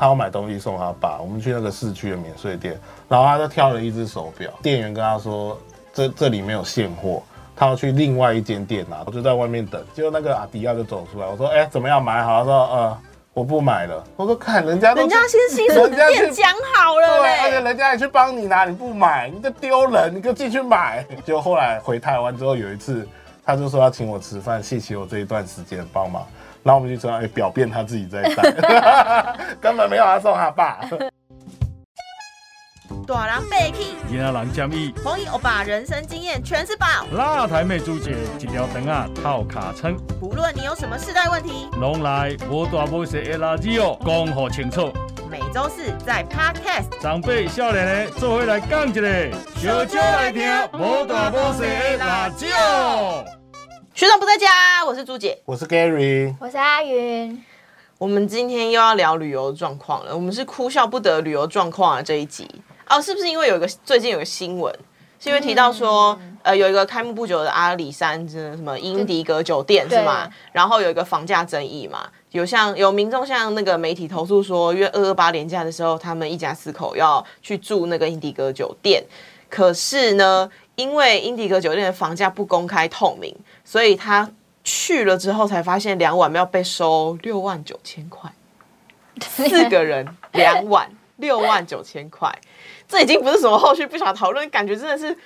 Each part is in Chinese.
他要买东西送他爸，我们去那个市区的免税店，然后他就挑了一只手表，店员跟他说这这里没有现货，他要去另外一间店拿，我就在外面等，结果那个阿迪亚就走出来，我说哎、怎么样买好？他说呃我不买了，我说看人家都人家先新手人家去店讲好了对，而且。人家也去帮你拿，你不买，你就丢人，你就进去买。结果后来回台湾之后，有一次他就说要请我吃饭，谢谢我这一段时间帮忙。然后我们就说，哎、表变他自己在带，根本没有他送他爸。大人被气，囡仔人建议，红衣欧巴人生经验全是宝。辣台妹主姐一条肠啊套卡称，不论你有什么世代问题，拢来无大无小的垃圾哦，讲好清楚。每周四在 Podcast。长辈少年的做伙来讲一个，小酒来听无大无小的辣椒哦。学长不在家，我是朱姐。我是 Gary，我是阿云，我们今天又要聊旅游状况了，我们是哭笑不得旅游状况啊这一集。哦，是不是因为有一个最近有个新闻，是因为提到说，呃，有一个开幕不久的阿里山这什么英迪格酒店是吗？然后有一个房价争议嘛，有像有民众向那个媒体投诉说，约二二八年假的时候，他们一家四口要去住那个英迪格酒店，可是呢，因为英迪格酒店的房价不公开透明，所以他去了之后才发现两晚要被收六万九千块，四个人两晚六万九千块，这已经不是什么后续不想讨论，感觉真的是。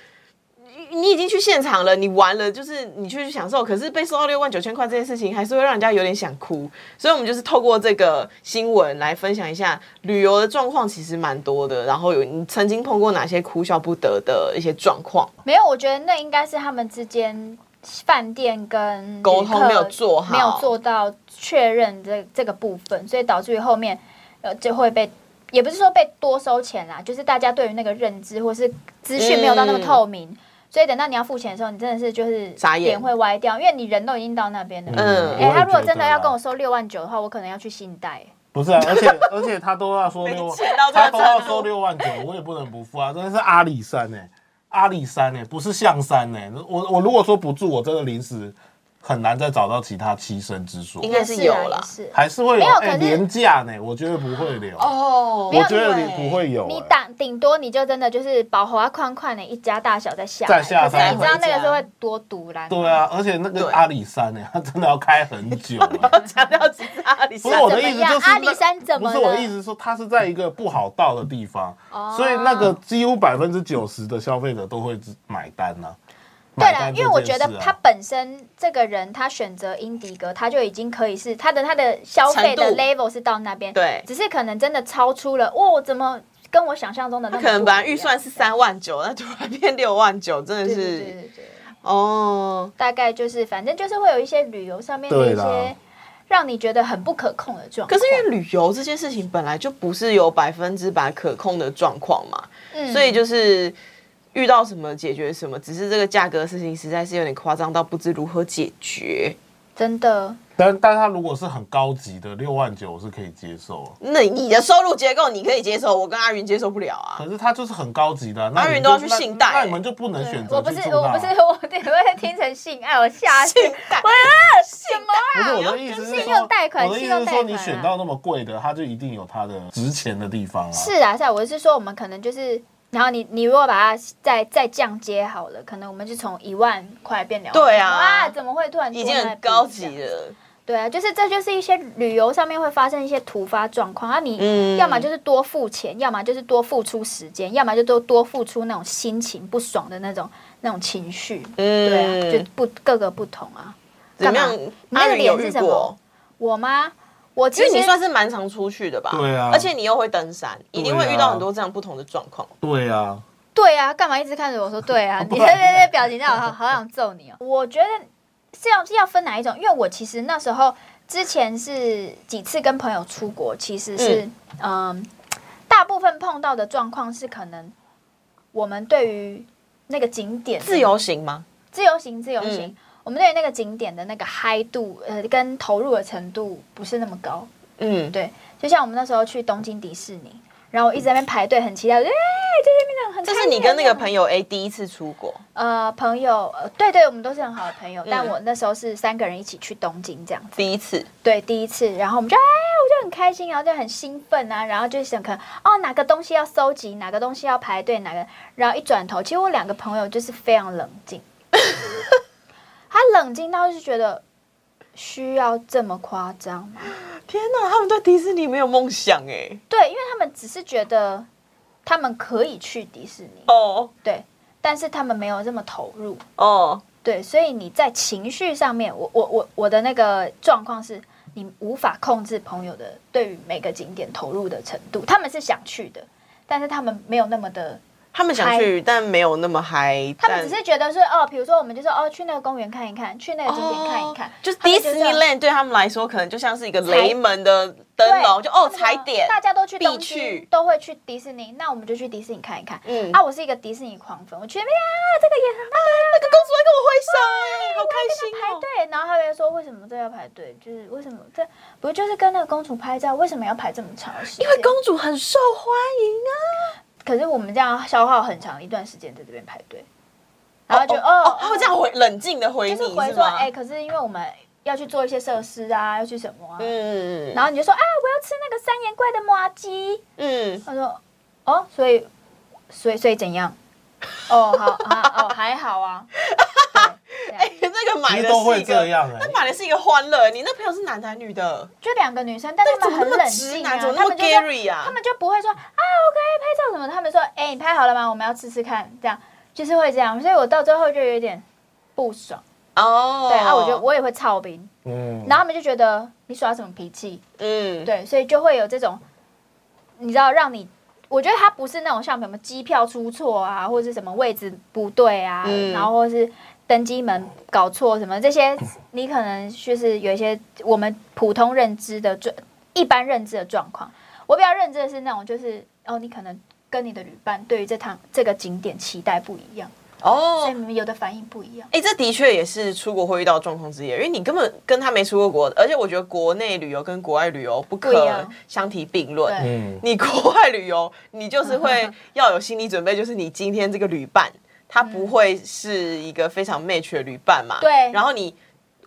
你你已经去现场了，你玩了，就是你去享受，可是被收到六万九千块这件事情，还是会让人家有点想哭。所以，我们就是透过这个新闻来分享一下旅游的状况，其实蛮多的。然后有你曾经碰过哪些哭笑不得的一些状况？没有，我觉得那应该是他们之间饭店跟沟通没有做好没有做到确认这这个部分，所以导致于后面呃就会被。也不是说被多收钱啦，就是大家对于那个认知或是资讯没有到那么透明，所以等到你要付钱的时候，你真的是就是脸会歪掉，因为你人都已经到那边了。嗯哎、他如果真的要跟我，收六万九的话，我可能要去信贷。不是啊，而且而且他都要说六万他都要收六万九，我也不能不付啊，真的是阿里山哎、阿里山哎、不是象山哎、我我如果说不住，我真的临时很难再找到其他栖身之所。应，该是有啦。也是。还是会有哎廉价呢，我觉得不会留。哦。我觉得你不会有、你哎。打顶多你就真的就是保华宽宽的一家大小在下来，再下山你知道那个是会多堵啦。对啊，而且那个阿里山呢、它真的要开很久、哎强调几次阿里山不是我的意思就是阿里山怎么不是我的意思是说，它是在一个不好到的地方，哦所以那个几乎百分之九十的消费者都会买单呐、对了，因为我觉得他本身这个人，他选择英迪格，他就已经可以是他的他的消费的 level 是到那边，对。只是可能真的超出了，哇，怎么跟我想象中的那可能本来预算是三万九，那突然变六万九，真的是对对对，哦。大概就是反正就是会有一些旅游上面的一些让你觉得很不可控的状况。可是因为旅游这件事情本来就不是有百分之百可控的状况嘛，嗯。所以就是遇到什么解决什么，只是这个价格的事情实在是有点夸张到不知如何解决。真的但但他如果是很高级的六万九，我是可以接受。那你的收入结构你可以接受，我跟阿云接受不了啊。可是他就是很高级的啊，那阿云都要去信贷那你们就不能选择我不是我不是我我会听成性爱，我吓死。信贷，什么啊？不是我的意思是信说，用贷款我的意信思是说，你选到那么贵的，它就一定有它的值钱的地方啊。是啊，是啊，我是说我们可能就是，然后你你如果把它再再降阶好了，可能我们就从一万块变两万。对啊哇，怎么会突然已经很高级？了。对啊，就是这就是一些旅游上面会发生一些突发状况，啊，你嗯要么就是多付钱，要么就是多付出时间，要么就多多付出那种心情不爽的那种那种情绪。嗯对啊，就不各个不同啊。怎么样？你那个阿云有遇脸是什么？我吗？我其实因为你算是蛮常出去的吧？对啊而且你又会登山，一定会遇到很多这样不同的状况。对啊，对啊，干嘛一直看着我说对啊？你的那那表情让我好好想揍你哦。我觉得是要是要分哪一种，因为我其实那时候之前是几次跟朋友出国，其实是嗯大部分碰到的状况是可能我们对于那个景点自由行吗？自由行自由行，嗯我们对那个景点的那个嗨度呃跟投入的程度不是那么高。嗯，对，就像我们那时候去东京迪士尼，然后我一直在那边排队，很期待，哎，在那边很。这是你跟那个朋友。友 A 第一次出国，呃，朋友，呃，对对，我们都是很好的朋友，但嗯我那时候是三个人一起去东京这样子，第一次，对，第一次，然后我们就哎，我就很开心，然后就很兴奋啊，然后就想可能哦哪个东西要收集，哪个东西要排队，哪个，然后一转头，其实我两个朋友就是非常冷静，他冷静到是觉得需要这么夸张吗？天哪，他们对迪士尼没有梦想哎。对，因为他们只是觉得他们可以去迪士尼，哦对，但是他们没有这么投入，哦，对，所以你在情绪上面，我我我我的那个状况是，你无法控制朋友的对于每个景点投入的程度，他们是想去的，但是他们没有那么的，他们想去，但没有那么嗨。他们只是觉得是哦，比如说我们就是哦，去那个公园看一看，去那个景点看一看，哦就是迪士尼 land 对他们来说，可能就像是一个雷门的灯笼，就哦踩点，大家都去必去，都会去迪士尼，那我们就去迪士尼看一看。嗯啊，我是一个迪士尼狂粉，我觉得呀，这个也很棒啊，那个公主在跟我挥手，哎，好开心哦。排队，然后他们说为什么这要排队？就是为什么这不就是跟那个公主拍照，为什么要排这么长时间？因为公主很受欢迎啊。可是我们这样消耗很长一段时间在这边排队，然后就哦哦，他会这样回冷静的回就是你是吗？回说哎，可是因为我们要去做一些设施啊，要去什么啊，嗯然后你就说啊，我要吃那个三眼怪的麻鸡，嗯，他说哦，所以所以所以怎样？哦，好啊，哦还好啊，对，哎那个买的是一个，这样哎那。买的是一个欢乐。你那朋友是男的还是女的？就两个女生，但他们很冷静啊，直男？怎么那么他们 Gary 啊他？们就不会说啊，OK 拍照什么，他们说，哎、你拍好了吗？我们要吃吃看，这样就是会这样，所以我到最后就有点不爽，哦，对啊，我就我也会操兵，嗯，然后他们就觉得你耍什么脾气，嗯，对，所以就会有这种，你知道，让你，我觉得他不是那种像什么机票出错啊，或者是什么位置不对啊，嗯然后或是登机门搞错什么这些，你可能就是有一些我们普通认知的状，一般认知的状况。我比较认知的是那种，就是哦，你可能跟你的旅伴对于这趟这个景点期待不一样哦，所以哦你。们有的反应不一样。哎、这的确也是出国会遇到的状况之一，因为你根本跟他没出过国，而且我觉得国内旅游跟国外旅游不可相提并论。嗯，你国外旅游，你就是会 要有心理准备，就是你今天这个旅伴，他不会是一个非常 match 的旅伴嘛。对然后你，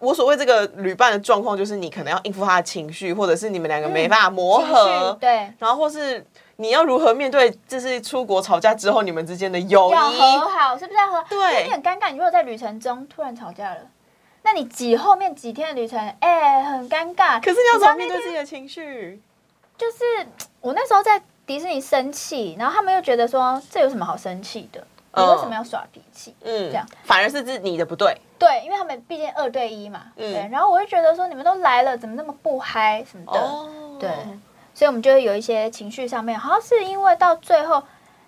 我所谓这个旅伴的状况，就是你可能要应付他的情绪，或者是你们两个没办法磨合绪，对，然后或是你要如何面对，就是出国吵架之后你们之间的友谊要谊。和好，是不是要和？对你很尴尬。你如果在旅程中突然吵架了，那你几后面几天的旅程，哎、很尴尬。可是你要怎么面对自己的情绪？就是我那时候在迪士尼生气，然后他们又觉得说这有什么好生气的？你嗯为什么要耍脾气？嗯，这样反而是自你的不对。对，因为他们毕竟二对一嘛，嗯对。然后我就觉得说你们都来了，怎么那么不嗨什么的？哦，对所以我们就会有一些情绪上面，好像是因为到最后，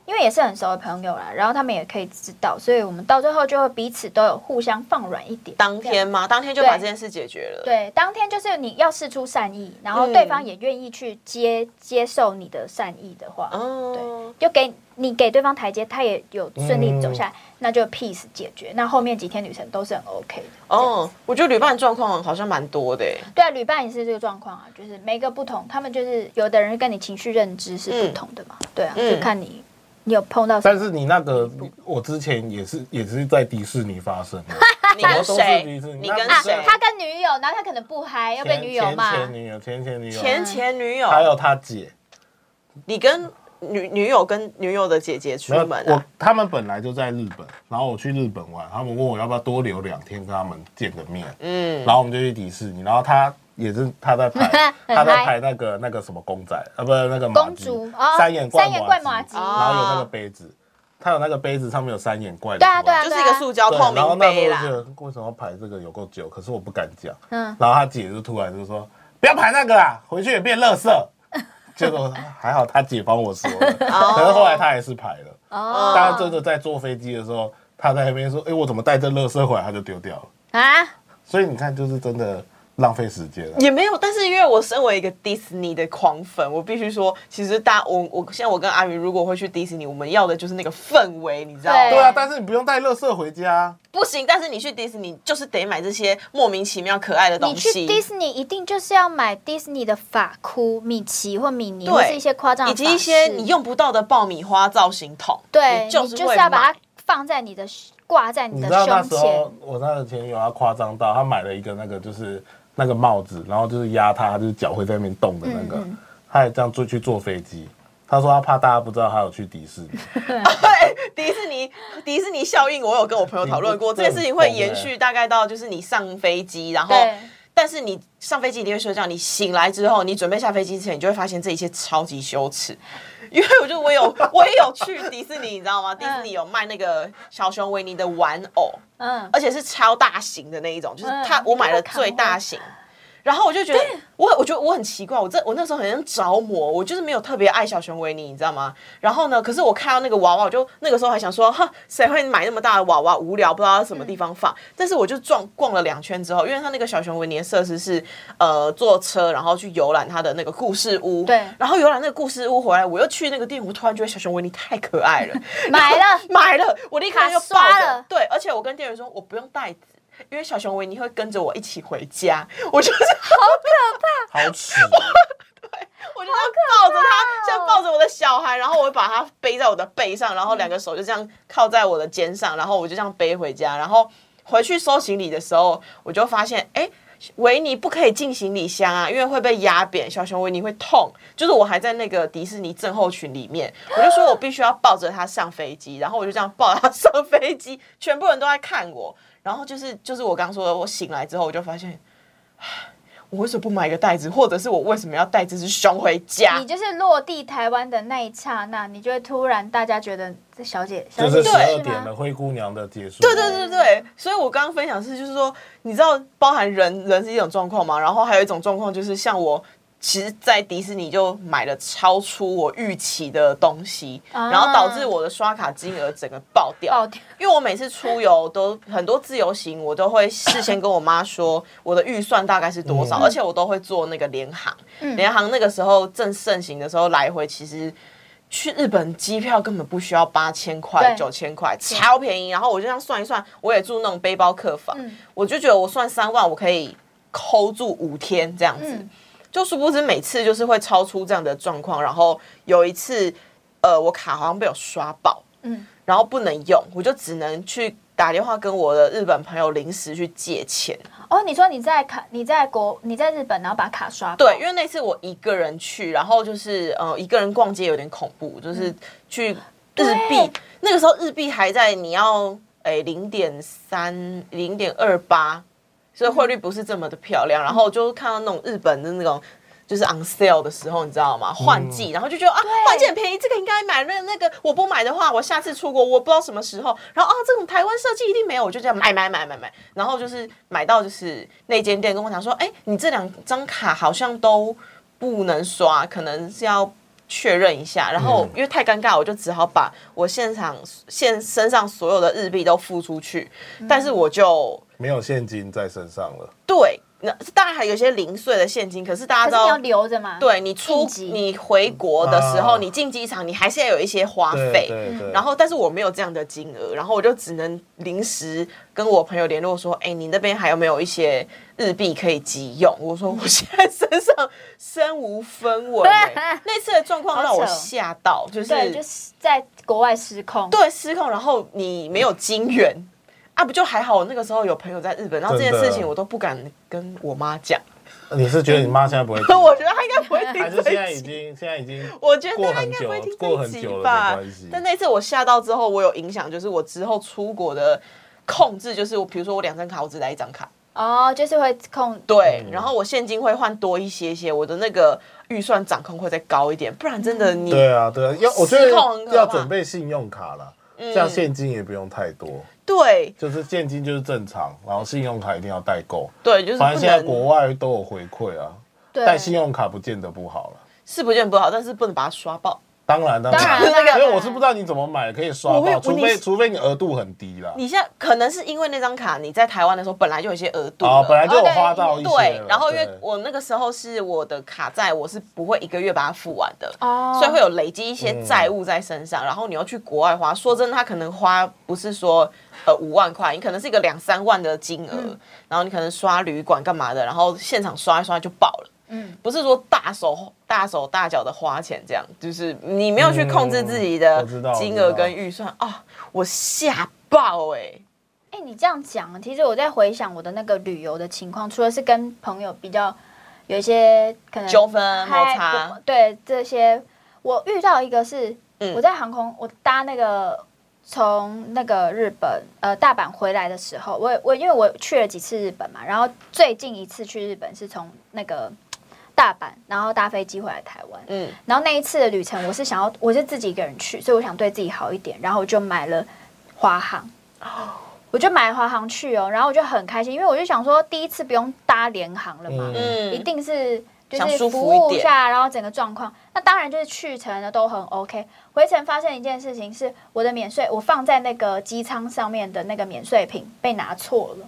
因为也是很熟的朋友啦，然后他们也可以知道，所以我们到最后就会彼此都有互相放软一点。当天吗？当天就把这件事解决了。对，当天就是你要试出善意，然后嗯对方也愿意去接、接受你的善意的话，哦，就给你给对方台阶，他也有顺利走下嗯来，那就 peace 解决。那后面几天旅程都是很 OK 的。哦，我觉得旅伴状况好像蛮多的欸。对啊，旅伴也是这个状况啊，就是每个不同，他们就是有的人跟你情绪认知是不同的嘛，对啊，嗯就看你你有碰到。但是你那个，我之前也是也是在迪士尼发生的，你跟谁你跟谁？他跟女友，然后他可能不嗨，要被女友骂。前前女友、前前女友，前前女友，还有他姐，你跟女女友跟女友的姐姐出门啊？他们本来就在日本，然后我去日本玩，他们问我要不要多留两天跟他们见个面，嗯，然后我们就去迪士尼，然后他也是他在排 他在嗨排那个那个什么公仔啊，不是那个公吉主哦三眼三眼怪马马吉然后有那个杯子，他有那个杯子上面有三眼怪的对啊对啊就是一个塑胶对，透然后明杯啦。那时候就觉。得为什么要排这个有够久，可是我不敢讲。嗯，然后他姐就突然就说：“不要排那个啦，回去也变垃圾。”结果还好他姐帮我说了，可是后来他还是排了。哦，当然真的在坐飞机的时候，他在那边说：“哎，我怎么带这垃圾回来？”他就丢掉了。啊，所以你看，就是真的浪费时间了。也没有，但是因为我身为一个迪士尼的狂粉，我必须说，其实大我我现在我跟阿云如果会去迪士尼，我们要的就是那个氛围，你知道吗？对对啊，但是你不用带乐色回家。不行，但是你去迪士尼就是得买这些莫名其妙可爱的你东西，去迪士尼一定就是要买迪士尼的发箍、米奇或米妮，对或是一些夸张的以及一些你用不到的爆米花造型桶，对，你就就是是会买要把它放在你的挂在你的你知道那胸前时候，我那个前女友她夸张到，她买了一个那个就是那个帽子，然后就是压他，就是脚会在那边动的那个，他也这样坐去坐飞机。他说他怕大家不知道他有去迪士尼，对，迪士尼迪士尼效应，我有跟我朋友讨论过，你这件事情会延续大概到就是你上飞机，然后对但是你上飞机一定会睡觉，你醒来之后，你准备下飞机之前，你就会发现这一切超级羞耻。因为我就我有 我也有去迪士尼，你知道吗？迪士尼有卖那个小熊维尼的玩偶，嗯，而且是超大型的那一种，就是它嗯我买了最大型。然后我就觉得，我我觉得我很奇怪，我这我那时候很像着魔，我就是没有特别爱小熊维尼，你知道吗？然后呢，可是我看到那个娃娃，我就那个时候还想说，哈，谁会买那么大的娃娃？无聊，不知道在什么地方放。但是我就撞逛了两圈之后，因为他那个小熊维尼的设施是呃坐车，然后去游览他的那个故事屋，对然后游览那个故事屋回来，我又去那个店，我突然觉得小熊维尼太可爱了，买了 买了，我立刻卡又抱着刷了，对，而且我跟店员说，我不用袋子。因为小熊维尼会跟着我一起回家，我就是好可怕，好耻！我就这样抱着他，哦像抱着我的小孩，然后我会把他背在我的背上，然后两个手就这样靠在我的肩上，然后我就这样背回家。然后回去收行李的时候，我就发现，哎，维尼不可以进行李箱啊，因为会被压扁，小熊维尼会痛。就是我还在那个迪士尼症候群里面，我就说我必须要抱着他上飞机，然后我就这样抱着他上飞机，全部人都在看我。然后就是就是我刚刚说的，我醒来之后我就发现。我为什么不买一个袋子，或者是我为什么要带这只熊回家？你就是落地台湾的那一刹那，你就会突然大家觉得这小姐，小就是十二点了，灰姑娘的结束。对对对对，所以我刚刚分享的是，就是说，你知道，包含人人是一种状况嘛，然后还有一种状况就是像我。其实，在迪士尼就买了超出我预期的东西，啊然后导致我的刷卡金额整个爆掉。爆掉因为我每次出游都很多自由行，我都会事先跟我妈说我的预算大概是多少，嗯而且我都会做那个联航。联航那个时候正盛行的时候，来回其实去日本机票根本不需要八千块、九千块，超便宜。然后我就这样算一算，我也住那种背包客房，嗯我就觉得我算三万，我可以 hold 住五天这样子。嗯就殊不知每次就是会超出这样的状况，然后有一次，呃，我卡好像被我刷爆，嗯然后不能用，我就只能去打电话跟我的日本朋友临时去借钱。哦，你说你在卡，你在国，你在日本，然后把卡刷爆对，因为那次我一个人去，然后就是呃一个人逛街有点恐怖，就是去日币对，那个时候日币还在你要哎零点三、零点二八，所以汇率不是这么的漂亮。然后就看到那种日本的那种。就是 on sale 的时候，你知道吗？换季，然后就觉得啊，换季很便宜，这个应该买。那那个我不买的话，我下次出国我不知道什么时候。然后啊，这种台湾设计一定没有，我就这样买买买买买。然后就是买到就是那间店跟我讲说，哎，你这两张卡好像都不能刷，可能是要确认一下。然后嗯因为太尴尬，我就只好把我现场现身上所有的日币都付出去，但是我就没有现金在身上了。对，那当然还有一些零碎的现金，可是大家知道可是你要。留着嘛？对你出你回国的时候，啊你进机场，你还是要有一些花对费。对对。然后，但是我没有这样的金额，然后我就只能临时跟我朋友联络说：“哎，你那边还有没有一些日币可以急用？”我说：“我现在身上身无分文、欸。”那次的状况让我吓到，就是对，就是在国外失控。对失控，然后你没有金源啊，不就还好？我那个时候有朋友在日本，然后这件事情我都不敢跟我妈讲，你是觉得你妈现在不会听？我觉得她应该不会听还是现在已。经现在已经 我觉得过很他应该不会听久，过很久了吧没关系。但那次我下到之后，我有影响，就是我之后出国的控制，就是我比如说我两张卡，我只带一张卡，哦，就是会控。对，嗯然后我现金会换多一些些，我的那个预算掌控会再高一点，不然真的你对啊对啊，要我觉得要准备信用卡了，这样现金也不用太多，对就是现金就是正常，然后信用卡一定要代购。对，就是反正现在能国外都有回馈啊，对，带信用卡不见得不好了。是不见得不好，但是不能把它刷爆。当然当当然因为我是不知道你怎么买，可以刷爆，除非你除非你额度很低啦。你现在可能是因为那张卡你在台湾的时候本来就有一些额度啊，本来就有花到一些对，然后因为我那个时候是我的卡债，我是不会一个月把它付完的，哦，所以会有累积一些债务在身上。然后你要去国外花，说真的，他可能花不是说呃五万块，你可能是一个两三万的金额，然后你可能刷旅馆干嘛的，然后现场刷一刷就爆了。嗯，不是说大手大手大脚的花钱，这样就是你没有去控制自己的金额跟预算啊、我吓爆哎、哎、你这样讲，其实我在回想我的那个旅游的情况，除了是跟朋友比较有一些可能纠纷嗨摩擦不对这些，我遇到一个是、嗯。我在航空，我搭那个从那个日本呃大阪回来的时候，我我因为我去了几次日本嘛，然后最近一次去日本是从那个大阪，然后搭飞机回来台湾，嗯，然后那一次的旅程，我是想要，我是自己一个人去，所以我想对自己好一点，然后我就买了华航，我就买华航去哦，然后我就很开心，因为我就想说，第一次不用搭联航了嘛，嗯。一定是就想是服舒服一下，然后整个状况，那当然就是去程的都很 OK，回程发生一件事情是，我的免税我放在那个机舱上面的那个免税品被拿错了。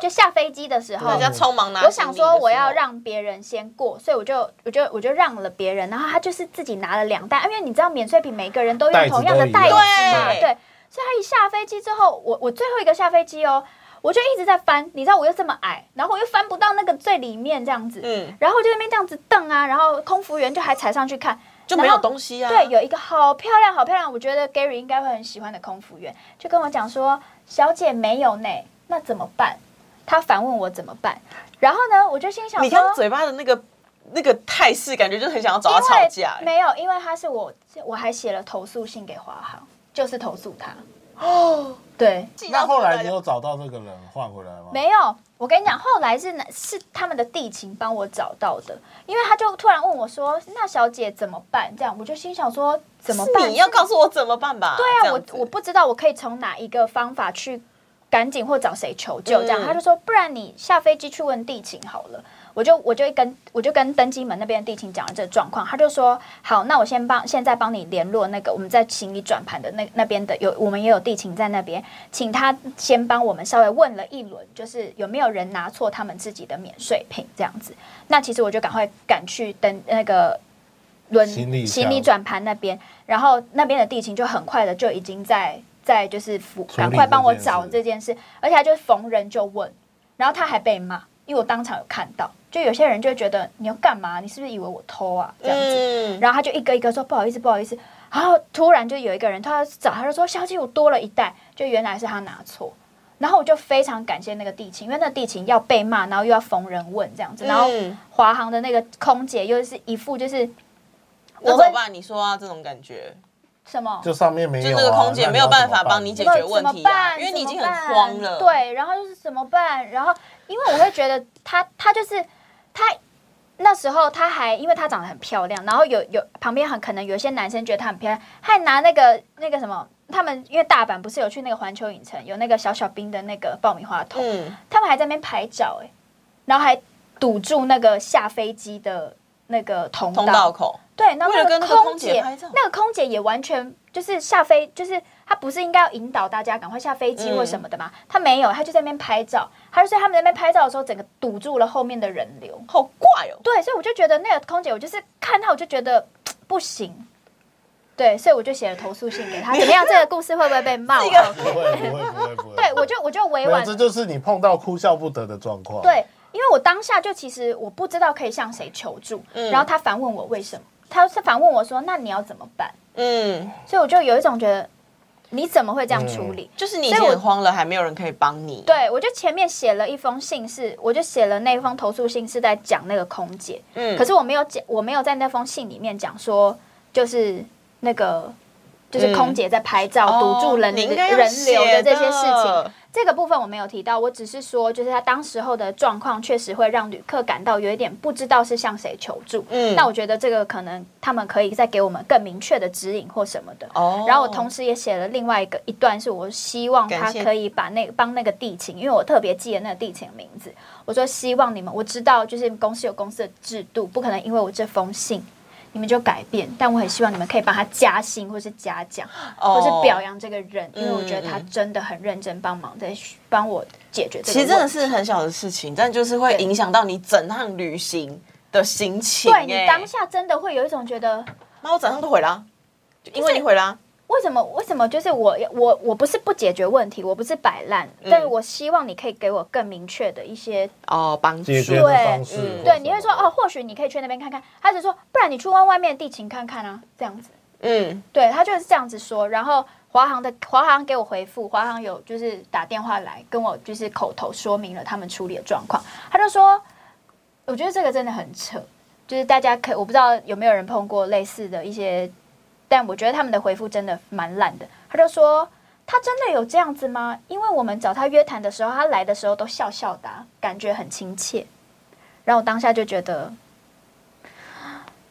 就下飞机的时候，人家匆忙拿，我想说我要。让别人先过，所以我就我就我就让了别人，然后他就是自己拿了两袋，因为你知道免税品每个人都用同样的袋子嘛，对对，所以他一下飞机之后，我我最后一个下飞机哦，我就一直在翻，你知道我又这么矮，然后我又翻不到那个最里面这样子，嗯，然后我就在那边这样子瞪啊，然后空服员就还踩上去看，就没有东西啊。对，有一个好漂亮、好漂亮，我觉得 Gary 应该会很喜欢的空服员，就跟我讲说：“小姐没有呢，那怎么办？”他反问我怎么办，然后呢，我就心想说：“你刚嘴巴的那个那个态势，感觉就很想要找他吵架。没有，因为他是我，我还写了投诉信给华航，就是投诉他。哦，对，那后来你有找到这个人换回来吗？没有，我跟你讲，后来是哪是他们的地勤帮我找到的，因为他就突然问我说：“那小姐怎么办？”这样我就心想说：“怎么办？你要告诉我怎么办吧？对啊，我我不知道我可以从哪一个方法去赶紧或找谁求救，这样、嗯他就说，不然你下飞机去问地勤好了。我就我就跟我就跟登机门那边的地勤讲了这个状况，他就说好，那我先帮现在帮你联络那个我们在行李转盘的那那边的有我们也有地勤在那边，请他先帮我们稍微问了一轮，就是有没有人拿错他们自己的免税品这样子。那其实我就赶快赶去登那个轮行李转盘那边，然后那边的地勤就很快的就已经在在就是赶快帮我找这件事，而且他就逢人就问，然后他还被骂，因为我当场有看到，就有些人就会觉得你要干嘛？你是不是以为我偷啊？这样子，嗯，然后他就一个一个说不好意思，不好意思。然后突然就有一个人，他要找，他就说小姐，我多了一袋，就原来是他拿错。然后我就非常感谢那个地勤，因为那个地勤要被骂，然后又要逢人问这样子。然后嗯华航的那个空姐又是一副就是我怎么办？你说啊，这种感觉，什么，就上面没有、啊，就那个空姐没有办法帮你解决问题啊，办因为你已经很慌了。，对，然后就是怎么办？然后因为我会觉得他他就是她那时候她还因为她长得很漂亮，然后有有旁边很可能有些男生觉得她很漂亮，还拿那个那个什么，他们因为大阪不是有去那个环球影城有那个小小兵的那个爆米花桶，嗯，他们还在那边拍照哎、然后还堵住那个下飞机的那个通通道口，对，那跟那个空姐姐拍照。那个空姐也完全就是下飞，就是她不是应该要引导大家赶快下飞机嗯或什么的吗？他没有，他就在那边拍照。他就说他们在那边拍照的时候，整个堵住了后面的人流。好怪哦。对，所以我就觉得那个空姐，我就是看她，我就觉得 不行。对，所以我就写了投诉信给他。怎么样？这个故事会不会被骂？不会不会不会不会。对，我就我就委婉这就是你碰到哭笑不得的状况。对，因为我当下就其实我不知道可以向谁求助，嗯然后他反问我为什么，他是反问我说：“那你要怎么办嗯，？”所以我就有一种觉得你怎么会这样处理？就是你已经慌了，还没有人可以帮你。，对，我就前面写了一封信是，我就写了那封投诉信是在讲那个空姐，嗯可是我没有讲，我没有在那封信里面讲说，就是那个就是空姐在拍照、哦堵住人人流的这些事情的，这个部分我没有提到，我只是说，就是他当时候的状况确实会让旅客感到有一点不知道是向谁求助。嗯那我觉得这个可能他们可以再给我们更明确的指引或什么的。哦然后我同时也写了另外一个一段，是我希望他可以把那帮那个地勤，因为我特别记得那个地勤的名字。我说希望你们，我知道就是公司有公司的制度，不可能因为我这封信你们就改变，但我很希望你们可以帮他加薪或是嘉奖，哦或是表扬这个人，因为我觉得他真的很认真帮忙在帮我解决这个其实真的是很小的事情，但就是会影响到你整趟旅行的心情。对你哎当下真的会有一种觉得。那，我整趟都毁了因为你毁了啊。为什么？为什么？就是我我我不是不解决问题，我不是摆烂，嗯但是我希望你可以给我更明确的一些哦，帮助解决的方式嗯对，你会说哦，或许你可以去那边看看。他就说，不然你去问外面地勤看看啊，这样子。嗯，对他就是这样子说。然后华航的华航给我回复，华航有就是打电话来跟我就是口头说明了他们处理的状况。他就说，我觉得这个真的很扯，就是大家可我不知道有没有人碰过类似的一些，但我觉得他们的回复真的蛮烂的。他就说，他真的有这样子吗？因为我们找他约谈的时候，他来的时候都笑笑的啊、感觉很亲切。然后我当下就觉得，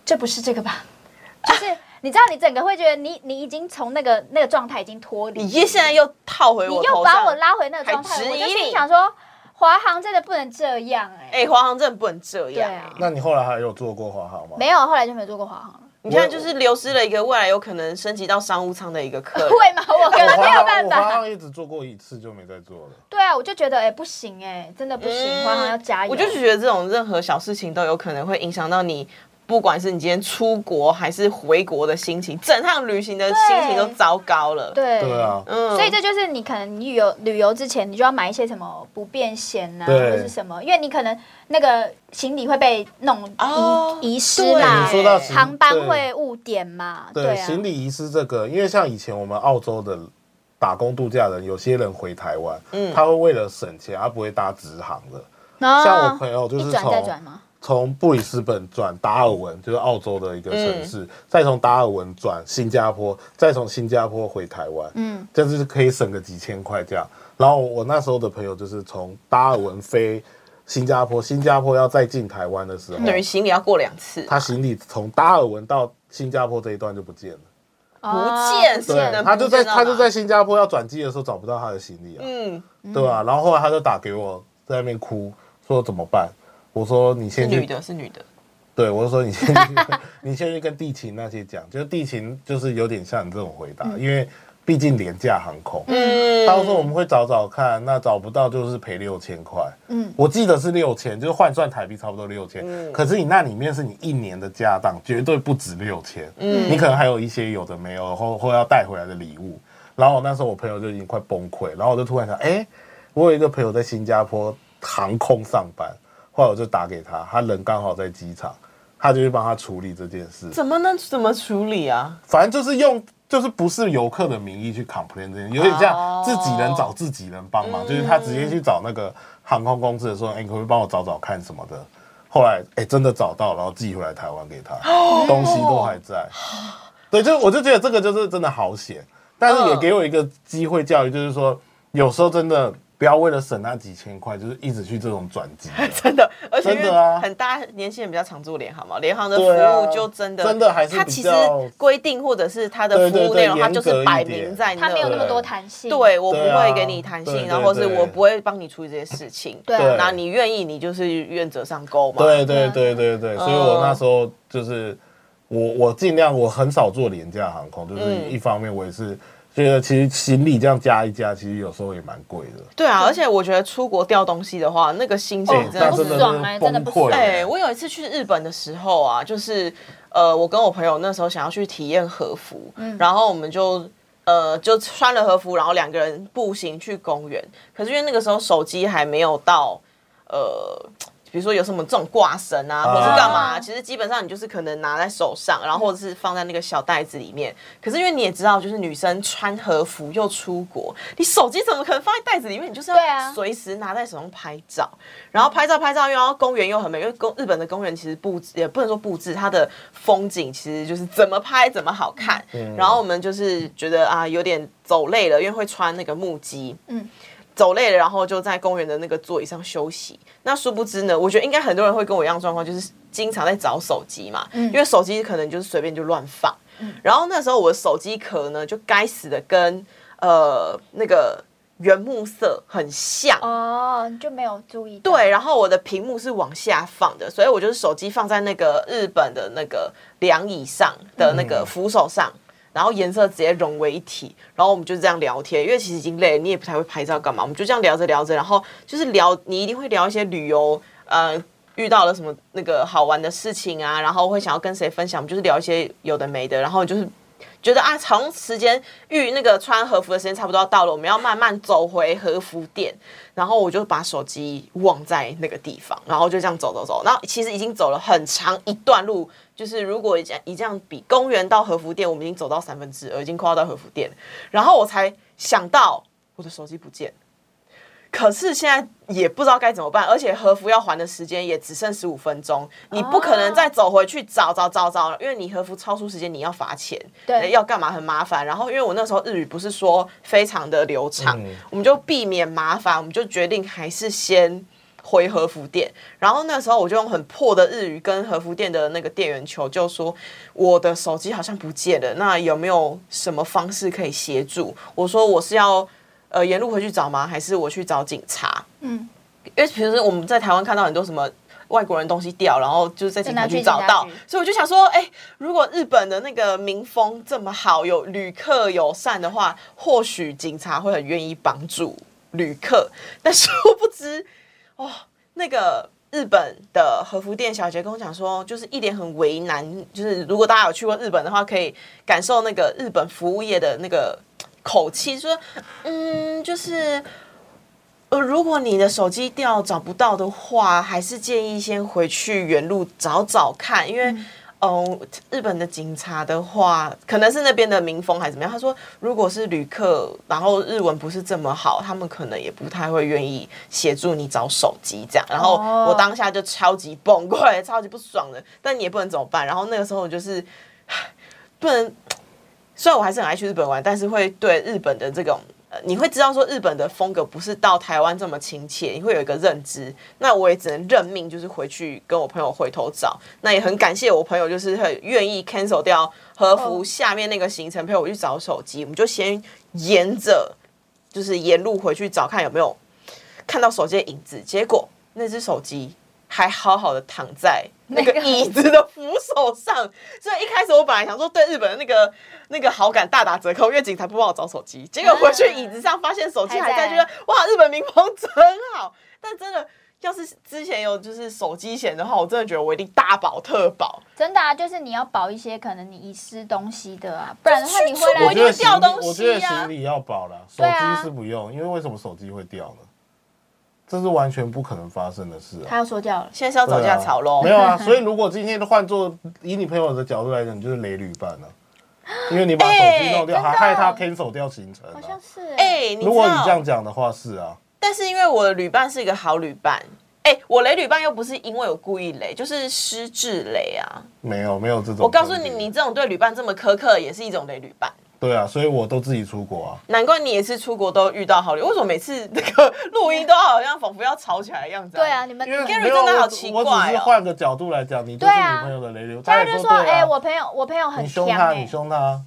这不是这个吧？就是你知道，你整个会觉得你你已经从那个那个状态已经脱离，你现在又套回你我你，又把我拉回那个状态，我就心想说，华航真的不能这样哎、哎，华航真的不能这样。对啊那你后来还有做过华航吗？没有，后来就没有做过华航了。你看，就是流失了一个未来有可能升级到商务舱的一个客人。会吗？我可能没有办法。我华航一直做过一次就没再做了。对啊，我就觉得哎、不行哎、真的不行，华航要加油。我就觉得这种任何小事情都有可能会影响到你，不管是你今天出国还是回国的心情，整趟旅行的心情都糟糕了。，对。对啊，嗯。所以这就是你可能你旅游旅游之前，你就要买一些什么不便险呐、对。或是什么，因为你可能那个行李会被弄遗、哦遗失对。啦你，说到航班会误点嘛，对，啊，行李遗失这个，因为像以前我们澳洲的打工度假人，有些人回台湾，嗯。他会为了省钱，他不会搭直航的。啊像我朋友就是转再从转吗？从布里斯本转达尔文，就是澳洲的一个城嗯市，再从达尔文转新加坡，再从新加坡回台湾，嗯，这就是可以省个几千块这样。然后我那时候的朋友就是从达尔文飞新加坡，新加坡要再进台湾的时候，等于行李要过两次，他行李从达尔文到新加坡这一段就不见了。不见对，他就在他就在新加坡要转机的时候找不到他的行李啊，嗯，对吧、然后后来他就打给我，在那边哭，说怎么办？我说你先去女的，是女的。对，我就说你先去，你先去跟地勤那些讲，就是地勤就是有点像你这种回答，因为毕竟廉价航空，嗯。他就说我们会找找看，那找不到就是赔六千块，嗯。我记得是六千，就是换算台币差不多六千、嗯。可是你那里面是你一年的家当，绝对不止六千，嗯。你可能还有一些有的没有，或或要带回来的礼物，然后那时候我朋友就已经快崩溃，然后我就突然想，哎、我有一个朋友在新加坡航空上班，后来我就打给他，他人刚好在机场，他就去帮他处理这件事。怎么能怎么处理啊？反正就是用，就是不是游客的名义去 complain 这件事，有点像哦自己人找自己人帮忙，就是他直接去找那个航空公司的说，哎、你可不可以帮我找找看什么的？后来哎、真的找到，然后寄回来台湾给他，东西都还在。对，就我就觉得这个就是真的好险，但是也嗯给我一个机会教育，就是说有时候真的不要为了省那几千块，就是一直去这种转机。真的，而且因为真的啊很大年轻人比较常做联航嘛，联航的服务就真的真的还是它其实规定或者是它的服务内容，它就是摆明在那，他没有那么多弹性。对我不会给你弹性，然后或是我不会帮你处理这些事情。对对那你愿意，你就是愿者上钩嘛。对对对对对，所以我那时候就是我我尽量我很少做廉价航空，就是嗯一方面我也是觉得其实行李这样加一加，其实有时候也蛮贵的。对啊，而且我觉得出国掉东西的话，那个心情哎真的不爽哎是真的不爽崩溃。哎、我有一次去日本的时候啊，就是呃，我跟我朋友那时候想要去体验和服，然后我们就呃就穿了和服，然后两个人步行去公园。可是因为那个时候手机还没有到呃。比如说有什么这种挂绳啊，或者是干嘛、啊其实基本上你就是可能拿在手上，然后或者是放在那个小袋子里面。可是因为你也知道，就是女生穿和服又出国，你手机怎么可能放在袋子里面？你就是要随时拿在手上拍照。然后拍照拍照，因为公园又很美，因为公日本的公园其实布置也不能说布置，它的风景其实就是怎么拍怎么好看。然后我们就是觉得啊有点走累了，因为会穿那个木屐，嗯嗯。走累了，然后就在公园的那个座椅上休息。那殊不知呢，我觉得应该很多人会跟我一样状况，就是经常在找手机嘛，因为手机可能就是随便就乱放。然后那时候我的手机壳呢，就该死的跟呃那个原木色很像。哦，你就没有注意。对，然后我的屏幕是往下放的，所以我就是手机放在那个日本的那个凉椅上的那个扶手上，然后颜色直接融为一体，然后我们就这样聊天，因为其实已经累了，你也不太会拍照干嘛，我们就这样聊着聊着，然后就是聊，你一定会聊一些旅游，呃。遇到了什么那个好玩的事情啊，然后会想要跟谁分享，我们就是聊一些有的没的，然后就是觉得啊，长时间遇那个穿和服的时间差不多要到了，我们要慢慢走回和服店。然后我就把手机忘在那个地方，然后就这样走走走。然后其实已经走了很长一段路，就是如果这样以这样比，公园到和服店，我们已经走到三分之二，已经快要到和服店。然后我才想到我的手机不见。可是现在也不知道该怎么办，而且和服要还的时间也只剩十五分钟，你不可能再走回去找找找找了，因为你和服超出时间，你要罚钱，对要干嘛很麻烦。然后因为我那时候日语不是说非常的流畅，嗯我们就避免麻烦，我们就决定还是先。回和服店，然后那时候我就用很破的日语跟和服店的那个店员求救，说我的手机好像不见了，那有没有什么方式可以协助？我说我是要呃沿路回去找吗？还是我去找警察？嗯，因为平时我们在台湾看到很多什么外国人东西掉，然后就是在警察局找到所以我就想说，哎、如果日本的那个民风这么好，有旅客友善的话，或许警察会很愿意帮助旅客。但殊不知，哦，那个日本的和服店小姐跟我讲说，就是一点很为难，就是如果大家有去过日本的话，可以感受那个日本服务业的那个口气，说，嗯，就是。呃，如果你的手机掉找不到的话，还是建议先回去原路找找看，因为。哦，日本的警察的话，可能是那边的民风还是怎么样。他说，如果是旅客，然后日文不是这么好，他们可能也不太会愿意协助你找手机这样。然后哦我当下就超级崩溃，超级不爽的，但你也不能怎么办。然后那个时候我就是不能，虽然我还是很爱去日本玩，但是会对日本的这种。呃，你会知道说日本的风格不是到台湾这么亲切，你会有一个认知。那我也只能认命，就是回去跟我朋友回头找。那也很感谢我朋友，就是很愿意 cancel 掉和服哦下面那个行程，陪我去找手机。我们就先沿着就是沿路回去找，看有没有看到手机的影子。结果那只手机还好好的躺在那个椅子的扶手上，所以一开始我本来想说对日本的那个那个好感大打折扣，因为警察不帮我找手机，结果回去椅子上发现手机还在，觉得哇，日本民风真好。但真的要是之前有就是手机险的话，我真的觉得我一定大保特保。真的啊，就是你要保一些可能你遗失东西的啊，不然的话你回来我觉得行李，掉东西啊我觉得行李要保了，手机是不用，因为为什么手机会掉呢？这是完全不可能发生的事啊！他要说教了，现在是要找架吵喽、没有啊，所以如果今天换做以你朋友的角度来讲，你就是雷旅伴了、因为你把手机弄掉，哎还害他 cancel 掉行程、啊。好像是哎、如果你这样讲的话，是啊，但是因为我的旅伴是一个好旅伴，哎、我雷旅伴又不是因为我故意雷，就是失智雷啊。没有没有这种。我告诉你，你这种对旅伴这么苛刻，也是一种雷旅伴。对啊，所以我都自己出国啊。难怪你也是出国都遇到好旅，为什么每次那个录音都好像仿佛要吵起来的样子、对啊，，你们 Gary 真的好奇怪哦。我只是换个角度来讲，你就是对啊你朋友的雷流。他也就说，哎、我朋友我朋友很强你凶他，哎、你凶他。啊，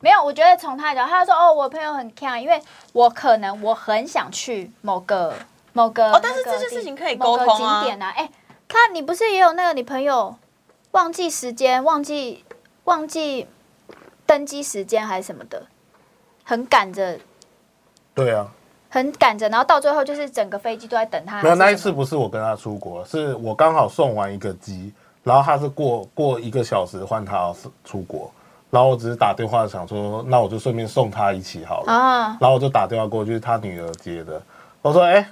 没有，我觉得从他的角度，他说哦，我朋友很强，因为我可能我很想去某个某个哦但是那个这件事情可以沟通啊。景点啊，哎、他你不是也有那个你朋友忘记时间，忘记忘记登机时间还是什么的，很赶着，对啊。很赶着，然后到最后就是整个飞机都在等他。没有那一次不是我跟他出国，是我刚好送完一个机，然后他是过过一个小时换他出国，然后我只是打电话想说，那我就顺便送他一起好了。啊，然后我就打电话过去，他女儿接的。我说：“哎、